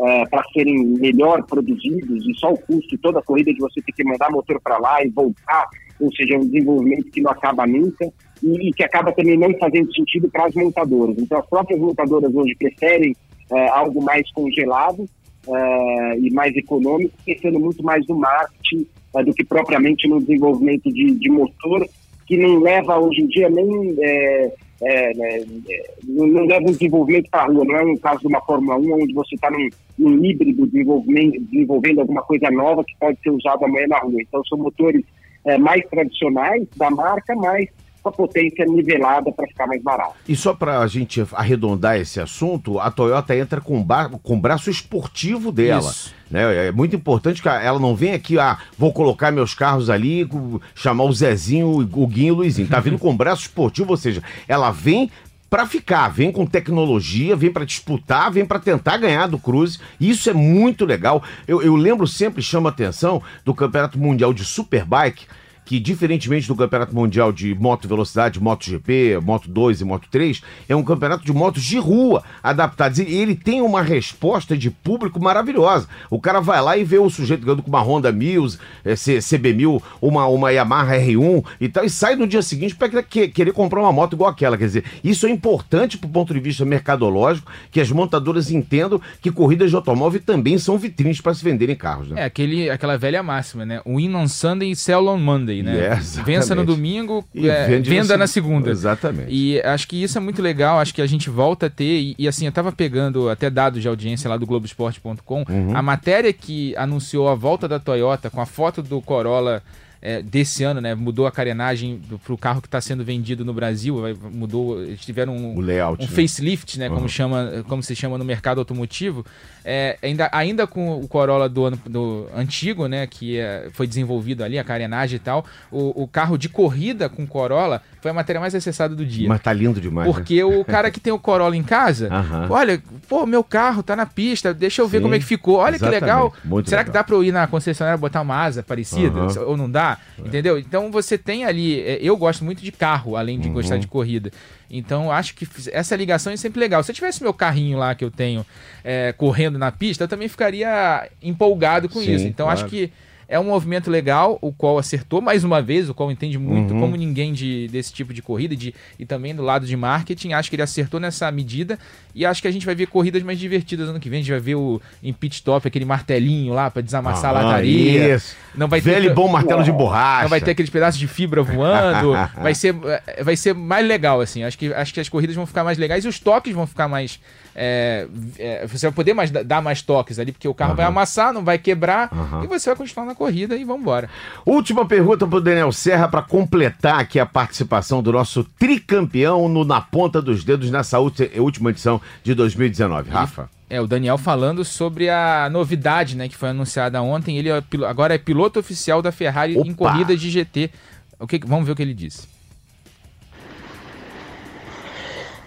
é, para serem melhor produzidos e só o custo, toda a corrida de você ter que mandar motor para lá e voltar, ou seja, um desenvolvimento que não acaba nunca e, e que acaba também não fazendo sentido para as montadoras. Então, as próprias montadoras hoje preferem é, algo mais congelado é, e mais econômico, pensando muito mais no marketing é, do que propriamente no desenvolvimento de, de motor, que não leva hoje em dia nem é, é, né, é, não leva um desenvolvimento para a rua, não é um caso de uma Fórmula 1 onde você está num, num, híbrido desenvolvimento, desenvolvendo alguma coisa nova que pode ser usada amanhã na rua. Então são motores é, mais tradicionais da marca, mas com a potência nivelada para ficar mais barato. E só para a gente arredondar esse assunto, a Toyota entra com, com o braço esportivo dela. Isso. Né? É muito importante que ela não venha aqui, ah, vou colocar meus carros ali, chamar o Zezinho, o Guinho e o Luizinho. Tá vindo com o braço esportivo, ou seja, ela vem para ficar, vem com tecnologia, vem para disputar, vem para tentar ganhar do Cruze. Isso é muito legal. Eu, eu lembro sempre, chama atenção, do Campeonato Mundial de Superbike, que, diferentemente do Campeonato Mundial de Moto Velocidade, MotoGP, Moto 2 e Moto 3, é um campeonato de motos de rua adaptados. E ele tem uma resposta de público maravilhosa. O cara vai lá e vê o sujeito ganhando com uma Honda Mills, é, CB1000, uma, uma Yamaha R1 e tal, e sai no dia seguinte para querer comprar uma moto igual aquela. Quer dizer, isso é importante do ponto de vista mercadológico, que as montadoras entendam que corridas de automóvel também são vitrines para se venderem carros. Né? É aquele, aquela velha máxima, né? Win on Sunday, sell on Monday né? É, Vença no domingo, é, venda na segunda. Exatamente. E acho que isso é muito legal, acho que a gente volta a ter, e, e assim, eu tava pegando até dados de audiência lá do Globoesporte.com, uhum. a matéria que anunciou a volta da Toyota com a foto do Corolla é, desse ano, né? Mudou a carenagem para o carro que está sendo vendido no Brasil, mudou, eles tiveram um, layout, um né? facelift, né? Uhum. Como, chama, como se chama no mercado automotivo. É, ainda, ainda com o Corolla do ano do antigo, né? Que é, foi desenvolvido ali, a carenagem e tal. O, o, carro de corrida com Corolla foi a matéria mais acessada do dia. Mas tá lindo demais. Né? Porque né? o cara que tem o Corolla em casa, uhum. olha, pô, meu carro tá na pista, deixa eu ver Sim, como é que ficou. Olha que legal. Muito Será legal. que dá para eu ir na concessionária botar uma asa parecida? Uhum. Ou não dá? É. Entendeu? Então você tem ali. É, eu gosto muito de carro, além de uhum. gostar de corrida. Então acho que essa ligação é sempre legal. Se eu tivesse meu carrinho lá que eu tenho é, correndo na pista, eu também ficaria empolgado com Sim, isso. Então claro. acho que É um movimento legal, o qual acertou mais uma vez, o qual entende muito Uhum. como ninguém de, desse tipo de corrida de, e também do lado de marketing. Acho que ele acertou nessa medida e acho que a gente vai ver corridas mais divertidas ano que vem. A gente vai ver o em pit stop, aquele martelinho lá para desamassar a Ah, lataria. Isso. Não vai ter Velho bom martelo de borracha. não vai ter aqueles pedaços de fibra voando. vai, ser, eh, vai ser mais legal, assim. Acho que, acho que as corridas vão ficar mais legais e os toques vão ficar mais. eh, eh, você vai poder mais, da- dar mais toques ali, porque o carro vai amassar, não vai quebrar. Aham. E você vai continuar na corrida e vambora. Última pergunta pro Daniel Serra para completar aqui a participação do nosso tricampeão no Na Ponta dos Dedos nessa última edição de 2019. Rafa. É, o Daniel falando sobre a novidade, né, que foi anunciada ontem. Ele é agora é piloto oficial da Ferrari em Opa! corridas de GT. O que, vamos ver o que ele disse.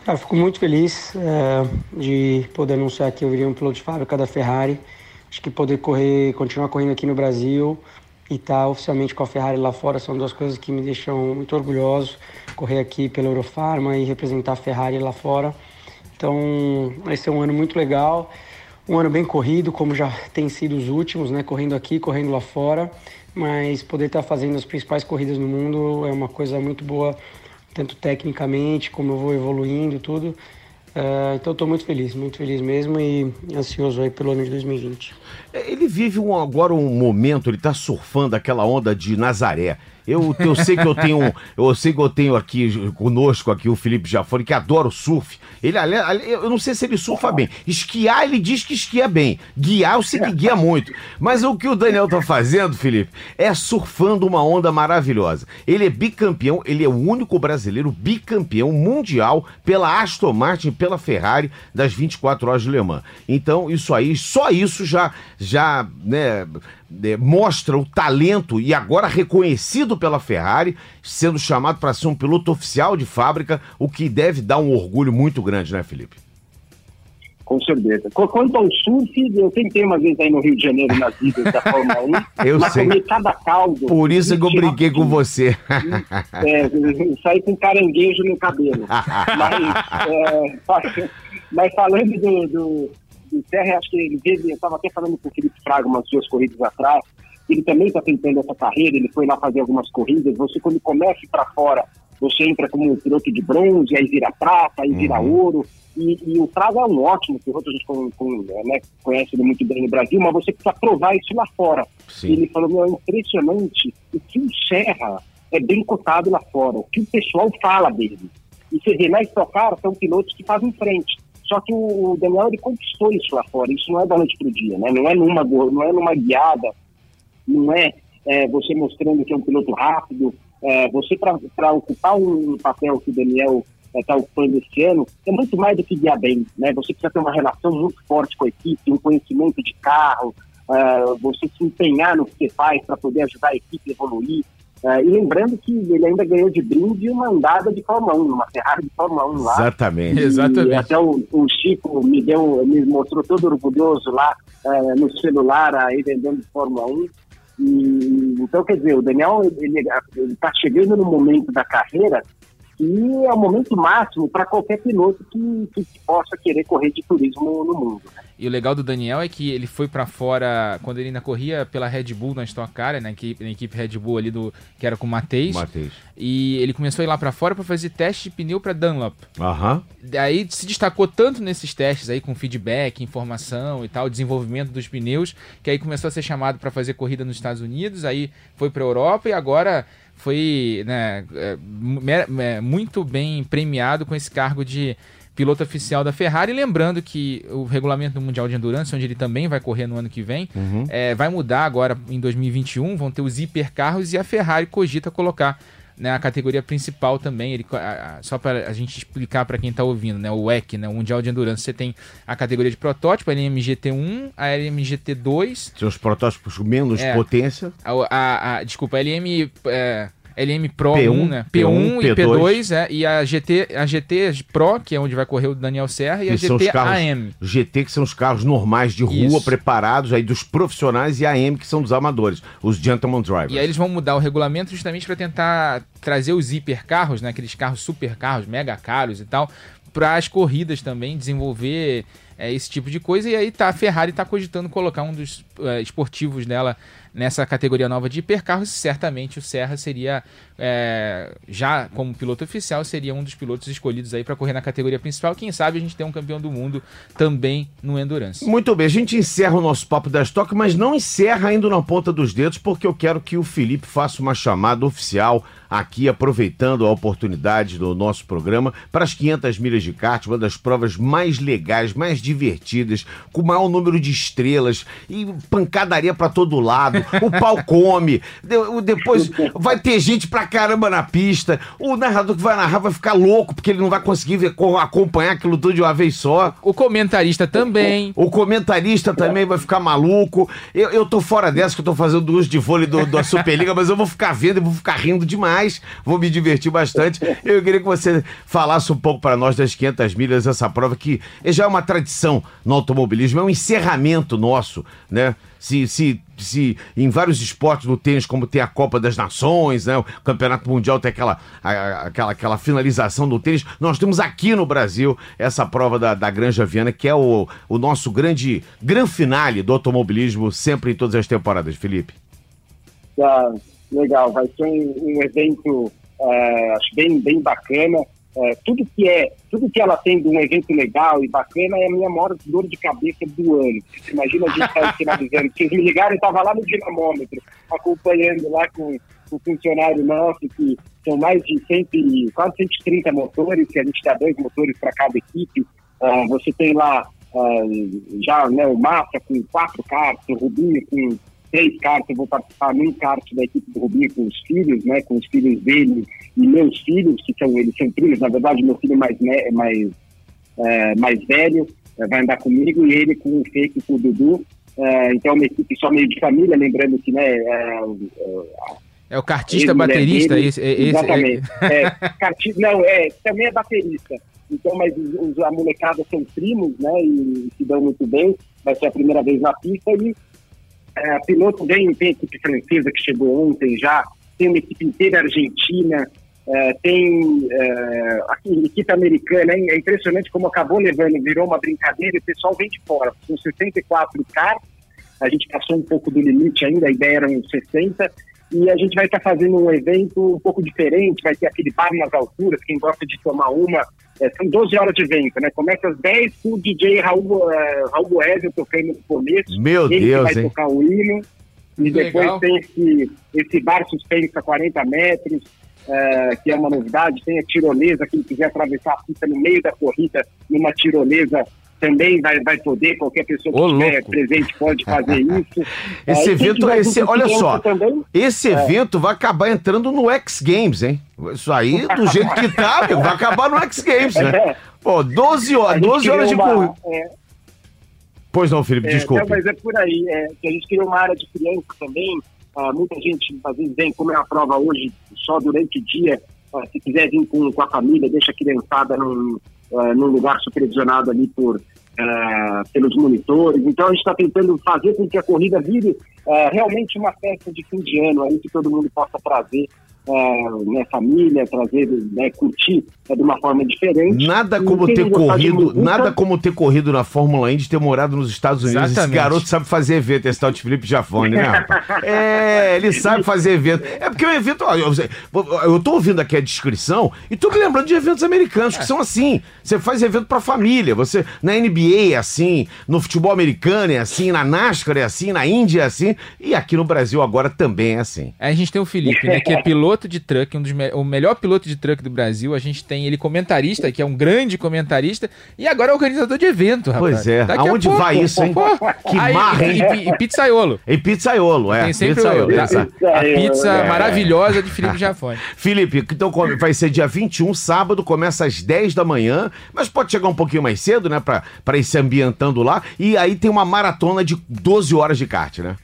Ah, fico muito feliz é, de poder anunciar que eu virei um piloto de fábrica da Ferrari. Acho que poder correr, continuar correndo aqui no Brasil e estar oficialmente com a Ferrari lá fora são duas coisas que me deixam muito orgulhoso. Correr aqui pela Eurofarma e representar a Ferrari lá fora. Então, vai ser um ano muito legal, um ano bem corrido, como já tem sido os últimos, né? Correndo aqui, correndo lá fora. Mas poder estar fazendo as principais corridas no mundo é uma coisa muito boa tanto tecnicamente como eu vou evoluindo tudo. Eh, então estou muito feliz, muito feliz mesmo e ansioso aí pelo ano de 2020. Ele vive um- agora um momento, ele tá surfando aquela onda de Nazaré. Eu, eu sei que eu tenho, eu sei que eu tenho aqui conosco aqui o Felipe Jafone que adora o surf. Ele, eu não sei se ele surfa bem. Esquiar ele diz que esquia bem. Guiar eu sei que guia muito. Mas o que o Daniel tá fazendo, Felipe, é surfando uma onda maravilhosa. Ele é bicampeão, ele é o único brasileiro bicampeão mundial pela Aston Martin, pela Ferrari das 24 horas de Le Mans. Então, isso aí, só isso já já, né, é, mostra o talento e agora reconhecido pela Ferrari, sendo chamado para ser um piloto oficial de fábrica, o que deve dar um orgulho muito grande, né, Felipe? Com certeza. Qu- Quanto ao surf, eu tentei uma vez aí no Rio de Janeiro nas vidas da Fórmula 1. Eu mas sei. comi cada caldo. Por isso que eu brinquei com você. É, saí com caranguejo no cabelo. mas, é, mas falando do, do, do Serra, acho que ele teve, eu estava até falando com o Felipe Fraga umas duas corridas atrás, ele também está tentando essa carreira, ele foi lá fazer algumas corridas, você quando começa para fora, você entra como piloto de bronze, aí vira prata, aí vira ouro, e, e o Fraga é um ótimo piloto, a gente com, com, né, conhece ele muito bem no Brasil, mas você precisa provar isso lá fora. Sim. Ele falou, meu, é impressionante o que o Serra é bem cotado lá fora, o que o pessoal fala dele. E você vê, na Stock Car são pilotos que fazem frente. Só que o Daniel, ele conquistou isso lá fora, isso não é da noite pro dia, né? Não é numa, não é numa guiada, não é, é, você mostrando que é um piloto rápido, é, você para ocupar um papel que o Daniel está ocupando esse ano, é muito mais do que guiar bem, né? Você precisa ter uma relação muito forte com a equipe, um conhecimento de carro, é, você se empenhar no que você faz para poder ajudar a equipe a evoluir. É, e lembrando que ele ainda ganhou de brinde uma andada de Fórmula 1, uma Ferrari de Fórmula 1 lá. Exatamente. E Exatamente. até o, o Chico me deu, me mostrou todo orgulhoso lá eh, no celular aí vendendo Fórmula 1. E, então, quer dizer, o Daniel ele está chegando no momento da carreira que é o momento máximo para qualquer piloto que, que possa querer correr de turismo no mundo. né? E o legal do Daniel é que ele foi pra fora quando ele ainda corria pela Red Bull na Stock Car, na equipe, na equipe Red Bull ali do que era com o Matheus. Matheus. E ele começou a ir lá pra fora pra fazer teste de pneu pra Dunlop. Aham. Daí se destacou tanto nesses testes aí com feedback, informação e tal, desenvolvimento dos pneus, que aí começou a ser chamado para fazer corrida nos Estados Unidos, aí foi para Europa e agora foi né, é, é, muito bem premiado com esse cargo de piloto oficial da Ferrari. Lembrando que o regulamento do Mundial de Endurance, onde ele também vai correr no ano que vem, é, vai mudar agora em 2021. Vão ter os hipercarros e a Ferrari cogita colocar né, a categoria principal também. Ele, a- a- só para a gente explicar para quem está ouvindo, né, o WEC, né, o Mundial de Endurance, você tem a categoria de protótipo, a LMGT1, a LMGT2, São os protótipos com menos É. potência. a, a- desculpa, a LM, é, LM Pro P1, 1, né? P1, e P2, P2, é, e a GT, a GT Pro, que é onde vai correr o Daniel Serra, e a que GT carros AM. GT, que são os carros normais de rua, Isso. preparados aí dos profissionais, e AM, que são dos amadores, os gentleman drivers. E aí eles vão mudar o regulamento justamente para tentar trazer os hipercarros, né, aqueles carros super carros, mega caros e tal, para as corridas também, desenvolver é, esse tipo de coisa. E aí tá, a Ferrari está cogitando colocar um dos é, esportivos dela nessa categoria nova de hipercarros, certamente o Serra seria, é, já como piloto oficial, seria um dos pilotos escolhidos aí para correr na categoria principal. Quem sabe a gente tem um campeão do mundo também no Endurance. Muito bem, a gente encerra o nosso papo da Stock, mas não encerra ainda na ponta dos dedos, porque eu quero que o Felipe faça uma chamada oficial aqui, aproveitando a oportunidade do nosso programa, para as 500 milhas de kart, uma das provas mais legais, mais divertidas, com o maior número de estrelas e pancadaria para todo lado. O pau come. depois vai ter gente pra caramba na pista. O narrador que vai narrar vai ficar louco, porque ele não vai conseguir acompanhar aquilo tudo de uma vez só. O comentarista também. O comentarista também vai ficar maluco. Eu, eu tô fora dessa, que eu tô fazendo uso de vôlei do, da Superliga, mas eu vou ficar vendo e vou ficar rindo demais. Vou me divertir bastante. Eu queria que você falasse um pouco para nós das 500 milhas, essa prova que já é uma tradição no automobilismo, é um encerramento nosso, né? Se, se, se em vários esportes no tênis, como tem a Copa das Nações, né? o Campeonato Mundial tem aquela, aquela, aquela finalização do tênis, nós temos aqui no Brasil essa prova da, da Granja Viana, que é o, o nosso grande gran finale do automobilismo, sempre em todas as temporadas, Felipe. Ah, legal, vai ser um, um evento é, acho bem, bem bacana. É, tudo que é, tudo que ela tem de um evento legal e bacana é a minha maior dor de cabeça do ano. Imagina a gente estar tá finalizando. Vocês me ligaram, eu estava lá no dinamômetro, acompanhando lá com o funcionário nosso, que são mais de 100, quase 130 motores, que a gente dá dois motores para cada equipe. Uh, você tem lá uh, já né, o Massa com quatro carros, o Rubinho com três cartas, eu vou participar num kart da equipe do Rubinho com os filhos, né, com os filhos dele e meus filhos, que são eles são primos, na verdade meu filho mais mais é, mais velho é, vai andar comigo e ele com o Fake com o Dudu. É, então é uma equipe só meio de família, lembrando que né, é, é o cartista baterista, dele, esse, esse, exatamente. É, cartista, não, é também é baterista. Então, mas os, os, a molecada são primos, né, e se dão muito bem. Vai ser a primeira vez na pista e é, piloto bem, tem equipe francesa que chegou ontem já, tem uma equipe inteira argentina, é, tem é, aqui, equipe americana, é impressionante como acabou levando, virou uma brincadeira e o pessoal vem de fora. São 64 carros, a gente passou um pouco do limite ainda, a ideia era uns 60, e a gente vai estar fazendo um evento um pouco diferente, vai ter aquele bar nas alturas, quem gosta de tomar uma, é, são 12 horas de evento, né? Começa às 10 com o DJ Raul, uh, Raul Boésio tocando no começo. Meu ele Deus, vai hein? tocar o hino. E depois Legal. tem esse, esse bar suspenso a 40 metros, uh, que é uma novidade. Tem a tirolesa, quem quiser atravessar a pista no meio da corrida, numa tirolesa também vai, vai poder, qualquer pessoa que estiver presente pode fazer isso. esse é, evento, esse, olha só, também, esse é. evento vai acabar entrando no X Games, hein? Isso aí, do jeito que tá, vai acabar no X Games, né? É. Pô, 12 horas, 12 horas de corrida. É. Pois não, Felipe, é, desculpa. mas é por aí, é, que a gente criou uma área de criança também, ah, muita gente às vezes vem, como é a prova hoje, só durante o dia, ah, se quiser vir com, com a família, deixa a criançada num, uh, num lugar supervisionado ali por, uh, pelos monitores. Então a gente está tentando fazer com que a corrida vire uh, realmente uma festa de fim de ano aí que todo mundo possa trazer né, família, trazer, né, curtir é, de uma forma diferente. Nada como ter corrido, nada como ter corrido na Fórmula Indy, ter morado nos Estados Unidos. Exatamente. Esse garoto sabe fazer evento, esse tal de Felipe Jafone, né? é, ele sabe fazer evento. É porque o evento, ó, eu, eu tô ouvindo aqui a descrição e tô me lembrando de eventos americanos que são assim. Você faz evento pra família, você na NBA é assim, no futebol americano é assim, na NASCAR é assim, na Índia é assim e aqui no Brasil agora também é assim. Aí a gente tem o Felipe, né, que é piloto piloto de truck, um dos me o melhor piloto de truck do Brasil. A gente tem ele comentarista, que é um grande comentarista, e agora é organizador de evento, rapaz. Pois é. Daqui Aonde pouco, vai isso, hein? Pô, que aí, marra, hein? E, e, pizzaiolo. E pizzaiolo, é. Tem sempre pizzaiolo, o, a, a, pizza é. maravilhosa de Felipe Jafone. Felipe, então vai ser dia 21, sábado, começa às 10 da manhã, mas pode chegar um pouquinho mais cedo, né, pra, pra ir se ambientando lá. E aí tem uma maratona de 12 horas de kart, né?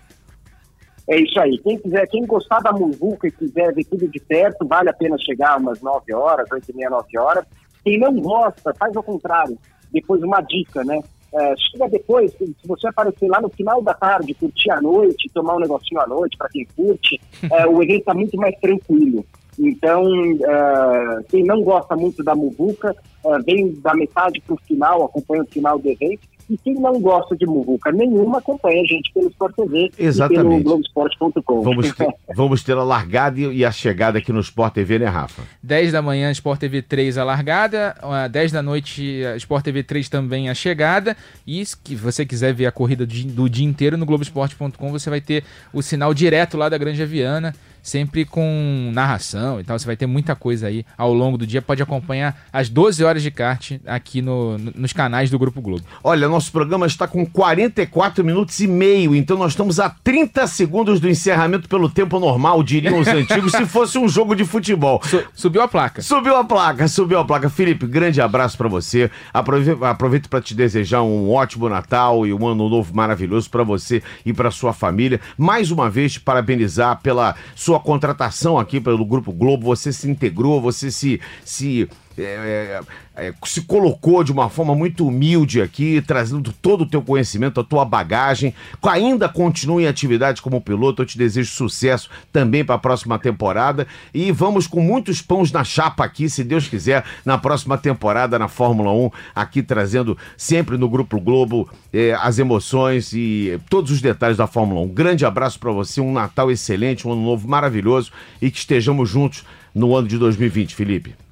É isso aí. Quem quiser, quem gostar da Muvuca e quiser ver tudo de perto, vale a pena chegar umas 9 horas, 8 e meia, 9 horas. Quem não gosta, faz ao contrário. Depois uma dica, né? É, chega depois, se você aparecer lá no final da tarde, curtir a noite, tomar um negocinho à noite, para quem curte, é, o evento está muito mais tranquilo. Então, é, quem não gosta muito da Muvuca, é, vem da metade para o final, acompanha o final do evento E quem não gosta de muvuca nenhuma, acompanha a gente pelo Sport TV Exatamente. e pelo Globoesporte.com. Vamos ter, vamos ter a largada e a chegada aqui no Sport TV, né, Rafa? 10 da manhã, Sport TV 3 a largada, 10 da noite, Sport TV 3 também a chegada. E se você quiser ver a corrida do dia inteiro no Globoesporte.com, você vai ter o sinal direto lá da Granja Viana sempre com narração e tal. Você vai ter muita coisa aí ao longo do dia. Pode acompanhar as 12 horas de kart aqui no, nos canais do Grupo Globo. Olha, nosso programa está com 44 minutos e meio, então nós estamos a 30 segundos do encerramento pelo tempo normal, diriam os antigos, se fosse um jogo de futebol. Su subiu a placa. Subiu a placa, subiu a placa. Felipe, grande abraço para você. Aproveito, aproveito para te desejar um ótimo Natal e um ano novo maravilhoso para você e para sua família. Mais uma vez, te parabenizar pela sua sua contratação aqui pelo Grupo Globo, você se integrou, você se, se é, é, é, se colocou de uma forma muito humilde aqui, trazendo todo o teu conhecimento, a tua bagagem. Ainda continue em atividade como piloto. Eu te desejo sucesso também para a próxima temporada. E vamos com muitos pães na chapa aqui, se Deus quiser, na próxima temporada na Fórmula 1, aqui trazendo sempre no Grupo Globo é, as emoções e todos os detalhes da Fórmula 1. Um grande abraço para você, um Natal excelente, um ano novo maravilhoso e que estejamos juntos no ano de 2020, Felipe.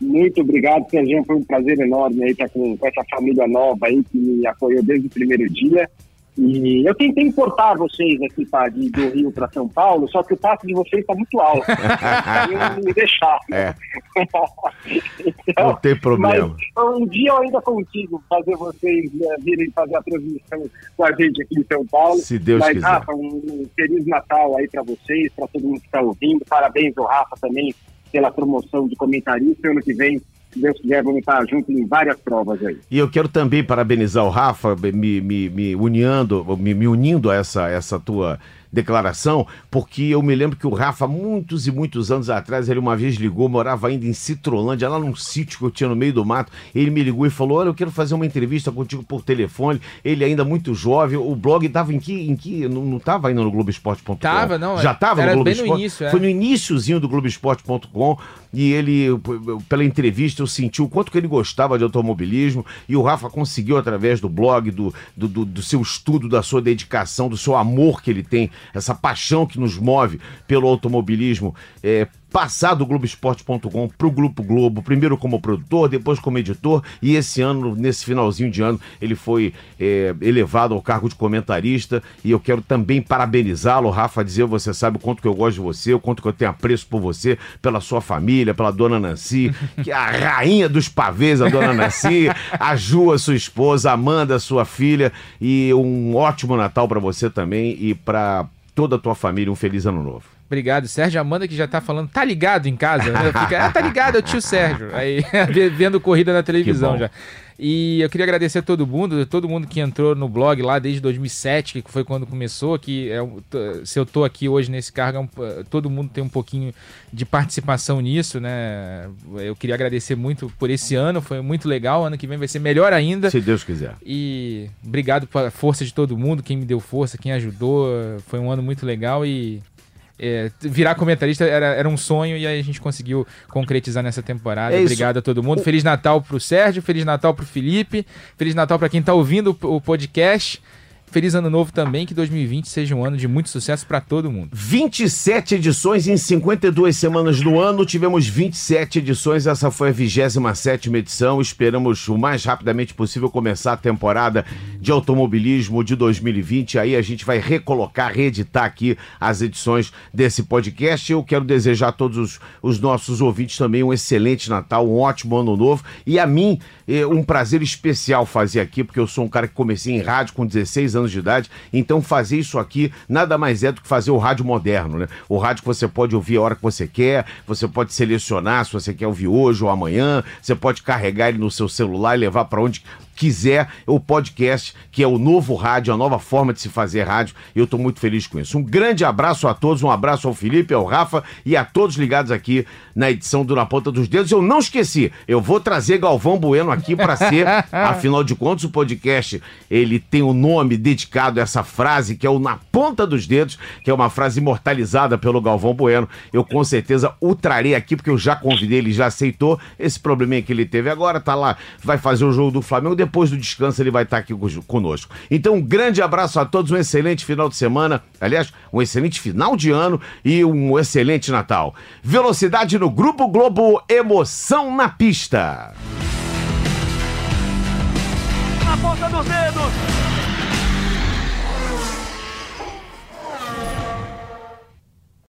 Muito obrigado, Sérgio. Foi um prazer enorme aí estar com, com essa família nova aí que me apoiou desde o primeiro dia. E eu tentei importar vocês aqui tá, de, do Rio para São Paulo, só que o passo de vocês está muito alto. eu me deixar. É. então, não tem problema. Mas um dia eu ainda consigo fazer vocês né, virem fazer a transmissão com a gente aqui em São Paulo. Se Deus mas, quiser. Rafa, um, um Feliz Natal aí para vocês, para todo mundo que está ouvindo. Parabéns ao Rafa também pela promoção de comentarista. Ano que vem, se Deus quiser, vamos estar juntos em várias provas aí. E eu quero também parabenizar o Rafa, me, me, me, unindo, me, me unindo a essa, essa tua declaração, porque eu me lembro que o Rafa, muitos e muitos anos atrás, ele uma vez ligou, morava ainda em Citrolândia, lá num sítio que eu tinha no meio do mato. Ele me ligou e falou: Olha, eu quero fazer uma entrevista contigo por telefone. Ele ainda muito jovem, o blog estava em que. Em que não, não tava ainda no Globoesporte.com? Tava, não. Já tava era no bem Globoesporte? no início, é. Foi no iníciozinho do Globoesporte.com e ele, pela entrevista, eu senti o quanto que ele gostava de automobilismo e o Rafa conseguiu, através do blog, do, do, do, do seu estudo, da sua dedicação, do seu amor que ele tem, essa paixão que nos move pelo automobilismo, é, passar do Globoesporte.com para o Grupo Globo, primeiro como produtor, depois como editor, e esse ano, nesse finalzinho de ano, ele foi é, elevado ao cargo de comentarista, e eu quero também parabenizá-lo, Rafa, dizer, você sabe o quanto que eu gosto de você, o quanto que eu tenho apreço por você, pela sua família, pela dona Nancy, que é a rainha dos pavês, a dona Nancy, a Ju, a sua esposa, a Amanda, a sua filha, e um ótimo Natal para você também, e para toda a tua família, um feliz ano novo. Obrigado, Sérgio Amanda, que já tá falando, tá ligado em casa, né? Fica, ah, tá ligado, é o tio Sérgio. Aí, vendo corrida na televisão já. E eu queria agradecer a todo mundo, todo mundo que entrou no blog lá desde 2007, que foi quando começou, que é, se eu tô aqui hoje nesse cargo, é todo mundo tem um pouquinho de participação nisso, né? Eu queria agradecer muito por esse ano, foi muito legal, ano que vem vai ser melhor ainda. Se Deus quiser. E obrigado pela força de todo mundo, quem me deu força, quem ajudou, foi um ano muito legal e é, virar comentarista era, era um sonho e aí a gente conseguiu concretizar nessa temporada. É Obrigado a todo mundo. Feliz Natal pro Sérgio, Feliz Natal pro Felipe, Feliz Natal para quem tá ouvindo o podcast. Feliz ano novo também, que 2020 seja um ano de muito sucesso para todo mundo. 27 edições em 52 semanas do ano, tivemos 27 edições, essa foi a 27 edição. Esperamos o mais rapidamente possível começar a temporada de automobilismo de 2020. Aí a gente vai recolocar, reeditar aqui as edições desse podcast. Eu quero desejar a todos os, os nossos ouvintes também um excelente Natal, um ótimo ano novo e a mim eh, um prazer especial fazer aqui, porque eu sou um cara que comecei em rádio com 16 anos de idade, então fazer isso aqui nada mais é do que fazer o rádio moderno, né? O rádio que você pode ouvir a hora que você quer, você pode selecionar se você quer ouvir hoje ou amanhã, você pode carregar ele no seu celular e levar para onde quiser o podcast, que é o novo rádio, a nova forma de se fazer rádio. Eu estou muito feliz com isso. Um grande abraço a todos, um abraço ao Felipe, ao Rafa e a todos ligados aqui na edição do Na Ponta dos Dedos. Eu não esqueci, eu vou trazer Galvão Bueno aqui para ser, afinal de contas, o podcast ele tem o um nome dedicado a essa frase que é o Na Ponta dos Dedos, que é uma frase imortalizada pelo Galvão Bueno. Eu com certeza o trarei aqui porque eu já convidei, ele já aceitou esse probleminha que ele teve agora, tá lá, vai fazer o jogo do Flamengo depois do descanso ele vai estar aqui conosco. Então, um grande abraço a todos, um excelente final de semana. Aliás, um excelente final de ano e um excelente Natal. Velocidade no Grupo Globo, emoção na pista. Na ponta dos dedos.